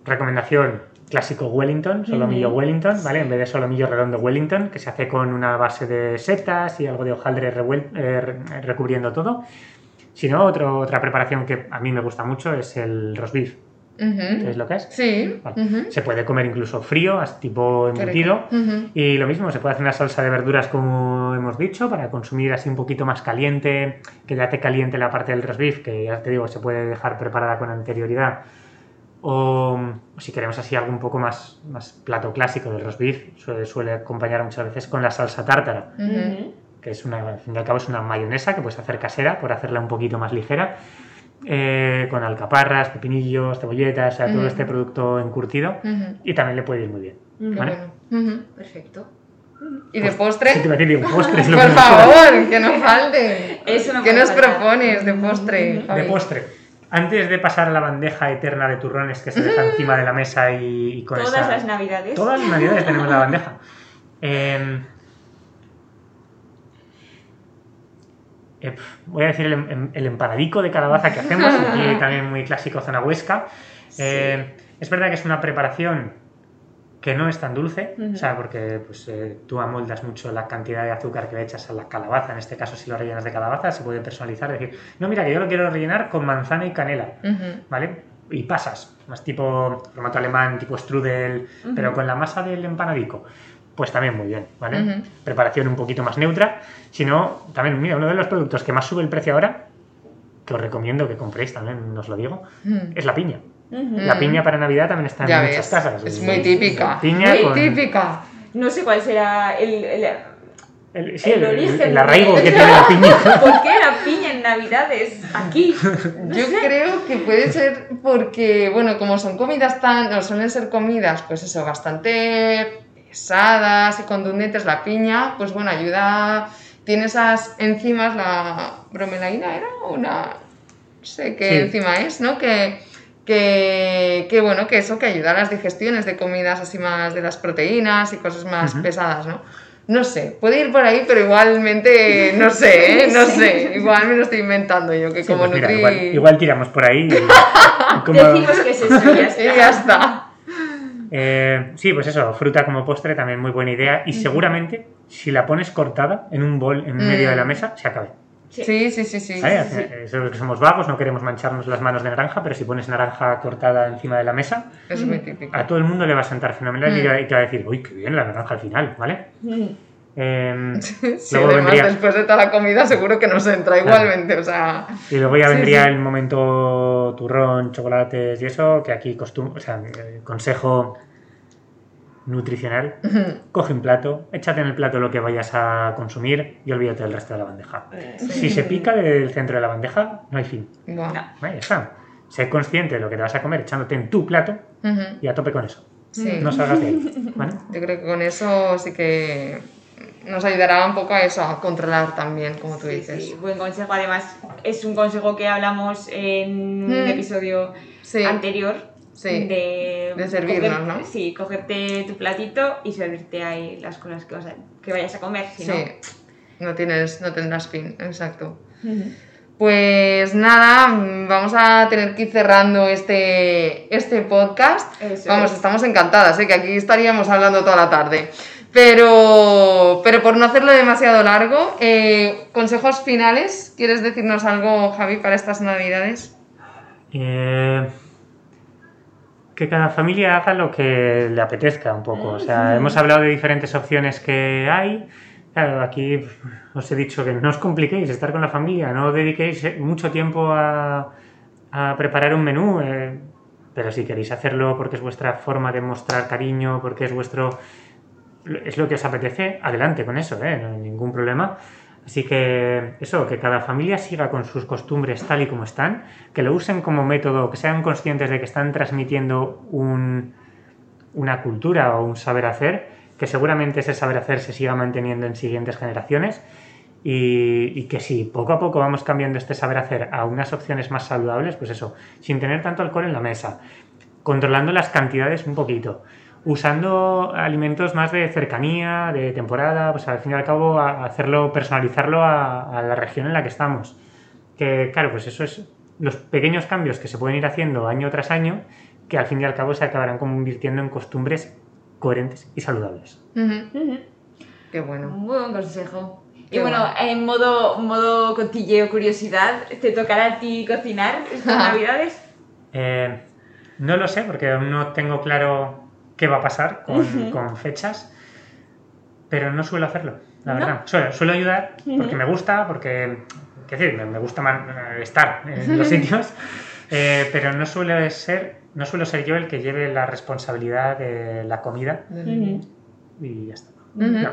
recomendación clásico Wellington, solomillo. Wellington, ¿vale? En vez de solomillo redondo Wellington, que se hace con una base de setas y algo de hojaldre eh, re- recubriendo todo. Si no, otro- otra preparación que a mí me gusta mucho es el roast beef. Ujú. ¿Sabéis lo que es? Sí. Vale. Se puede comer incluso frío, tipo embutido. rico. Ujú. Y lo mismo, se puede hacer una salsa de verduras como hemos dicho, para consumir así un poquito más caliente, que ya te caliente la parte del roast beef, que ya te digo, se puede dejar preparada con anterioridad. O, o si queremos así algo un poco más, más plato clásico del roast beef, suele, suele acompañar muchas veces con la salsa tártara, que es una, al fin y al cabo es una mayonesa que puedes hacer casera por hacerla un poquito más ligera, eh, con alcaparras, pepinillos, cebolletas, o sea, todo este producto encurtido, y también le puede ir muy bien. Qué Vale. bueno. Perfecto. ¿Y de te postre? iba a decir, digo, postre es lo Por favor, que no falte. Eso no ¿Qué nos faltar. propones de postre? De postre. Antes de pasar a la bandeja eterna de turrones que se deja encima de la mesa y, y con Todas esa- las navidades. Todas las navidades tenemos la bandeja. Eh, eh, pf, voy a decir el, em- el empanadico de calabaza que hacemos, aquí también muy clásico zona huesca. Eh, Es verdad que es una preparación que no es tan dulce, Ujú. o sea, porque pues, eh, tú amoldas mucho la cantidad de azúcar que le echas a la calabaza, en este caso si lo rellenas de calabaza se puede personalizar, decir, no, mira que yo lo quiero rellenar con manzana y canela. ¿vale? Y pasas, más tipo formato alemán, tipo strudel, pero con la masa del empanadico. Pues también muy bien, ¿vale? Preparación un poquito más neutra. Si no, también, mira, uno de los productos que más sube el precio ahora, que os recomiendo que compréis también, os lo digo, es la piña. La piña para Navidad también está en Ya muchas ves, casas. es muy típica. Piña muy con- típica. No sé cuál será el, el- El, sí, el el, origen. el arraigo que tiene la piña. ¿Por qué la piña en Navidades aquí? Yo creo que puede ser porque, bueno, como son comidas tan, o suelen ser comidas, pues eso, bastante pesadas y contundentes, la piña, pues bueno, ayuda, tiene esas enzimas, la bromelaína era una, no sé qué Sí. enzima es, ¿no? Que, que, que, bueno, que eso que ayuda a las digestiones de comidas así más de las proteínas y cosas más pesadas, ¿no? No sé, puede ir por ahí, pero igualmente, no sé, ¿eh? no sé, igual me lo estoy inventando yo, que Sí, como pues mira, nutri... igual, igual tiramos por ahí. y- y como- Decimos que es eso, ya Y está. ya está. Eh, sí, pues eso, fruta como postre también muy buena idea. Y seguramente, si la pones cortada en un bol en medio Mm. de la mesa, se acabe. Sí. Sí, sí, sí, sí. ¿Vale? Eso es que somos vagos, no queremos mancharnos las manos de naranja, pero si pones naranja cortada encima de la mesa, Es muy típico. a todo el mundo le va a sentar fenomenal y Mm. te va- y te va a decir, uy, qué bien la naranja al final, ¿vale? Mm. Eh, Sí, luego además vendría- después de toda la comida seguro que nos entra igualmente, o sea... Y luego ya Sí, vendría sí. el momento turrón, chocolates y eso, que aquí costum o sea, eh, consejo nutricional. Coge un plato, échate en el plato lo que vayas a consumir y olvídate del resto de la bandeja. Si se pica del centro de la bandeja, no hay fin. No. Está. Sé consciente de lo que te vas a comer echándote en tu plato y a tope con eso. Sí. No salgas de ahí. ¿vale? Yo creo que con eso sí que nos ayudará un poco a eso, a controlar también, como tú Sí, dices. sí, buen consejo. Además, es un consejo que hablamos en un Mm. episodio Sí. anterior. Sí. De, De servirnos, coger- ¿no? Sí, cogerte tu platito y servirte ahí las cosas que, vas a- que vayas a comer. Si Sí. No, tienes, no tendrás fin, exacto. no. Pues nada, vamos a tener que ir cerrando este, este podcast. Eso Vamos, es. estamos encantadas, ¿eh? que aquí estaríamos hablando toda la tarde. Pero, pero por no hacerlo demasiado largo, eh, consejos finales, ¿quieres decirnos algo, Javi, para estas navidades? Eh, que cada familia haga lo que le apetezca un poco. O sea, hemos hablado de diferentes opciones que hay. Claro, aquí os he dicho que no os compliquéis estar con la familia, no dediquéis mucho tiempo a, a preparar un menú. eh, pero si queréis hacerlo porque es vuestra forma de mostrar cariño, porque es vuestro es lo que os apetece, adelante con eso, ¿eh? no hay ningún problema. Así que eso, que cada familia siga con sus costumbres tal y como están, que lo usen como método, que sean conscientes de que están transmitiendo un- una cultura o un saber hacer, que seguramente ese saber hacer se siga manteniendo en siguientes generaciones y, y, que si poco a poco vamos cambiando este saber hacer a unas opciones más saludables, pues eso, sin tener tanto alcohol en la mesa, controlando las cantidades un poquito, usando alimentos más de cercanía, de temporada, pues al fin y al cabo a hacerlo, personalizarlo a, a la región en la que estamos. Que claro, pues eso es los pequeños cambios que se pueden ir haciendo año tras año, que al fin y al cabo se acabarán convirtiendo en costumbres coherentes y saludables. Qué bueno. Muy buen consejo. Qué y bueno, bueno. en modo, modo cotilleo, curiosidad, ¿te tocará a ti cocinar estas navidades? Eh, no lo sé porque aún no tengo claro qué va a pasar con, con fechas, pero no suelo hacerlo, la ¿No? verdad. Suelo, suelo ayudar porque me gusta, porque qué decir, me, me gusta man- estar en los sitios, eh, pero no suele ser, no suelo ser yo el que lleve la responsabilidad de la comida y ya está. No.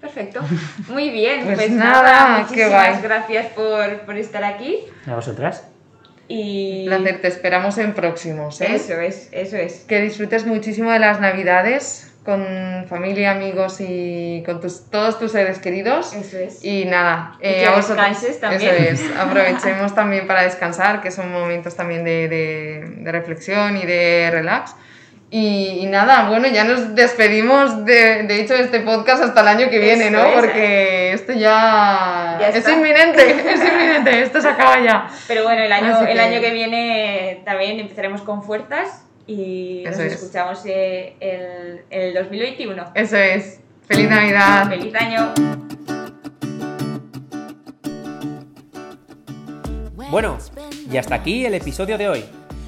Perfecto. Muy bien. Pues Pues, nada, nada, qué muchísimas guay. gracias por, por estar aquí. ¿A vosotras? Y Un placer, te esperamos en próximos. ¿eh? eso es, eso es. Que disfrutes muchísimo de las navidades con familia, amigos y con tus, todos tus seres queridos. Eso es. Y nada, Y que a vosotros- descanses también. Eso es, aprovechemos también para descansar, que son momentos también de, de- de reflexión y de relax. Y, y nada, bueno, ya nos despedimos de, de hecho de este podcast hasta el año que viene, Eso ¿no? es. Porque esto ya, Ya es inminente, es inminente, esto se acaba ya. Pero bueno, el año, que- el año que viene también empezaremos con fuerzas y Eso nos es. escuchamos eh, el, el 2021. Eso es. Feliz Navidad. ¡Feliz año! Bueno, y hasta aquí el episodio de hoy.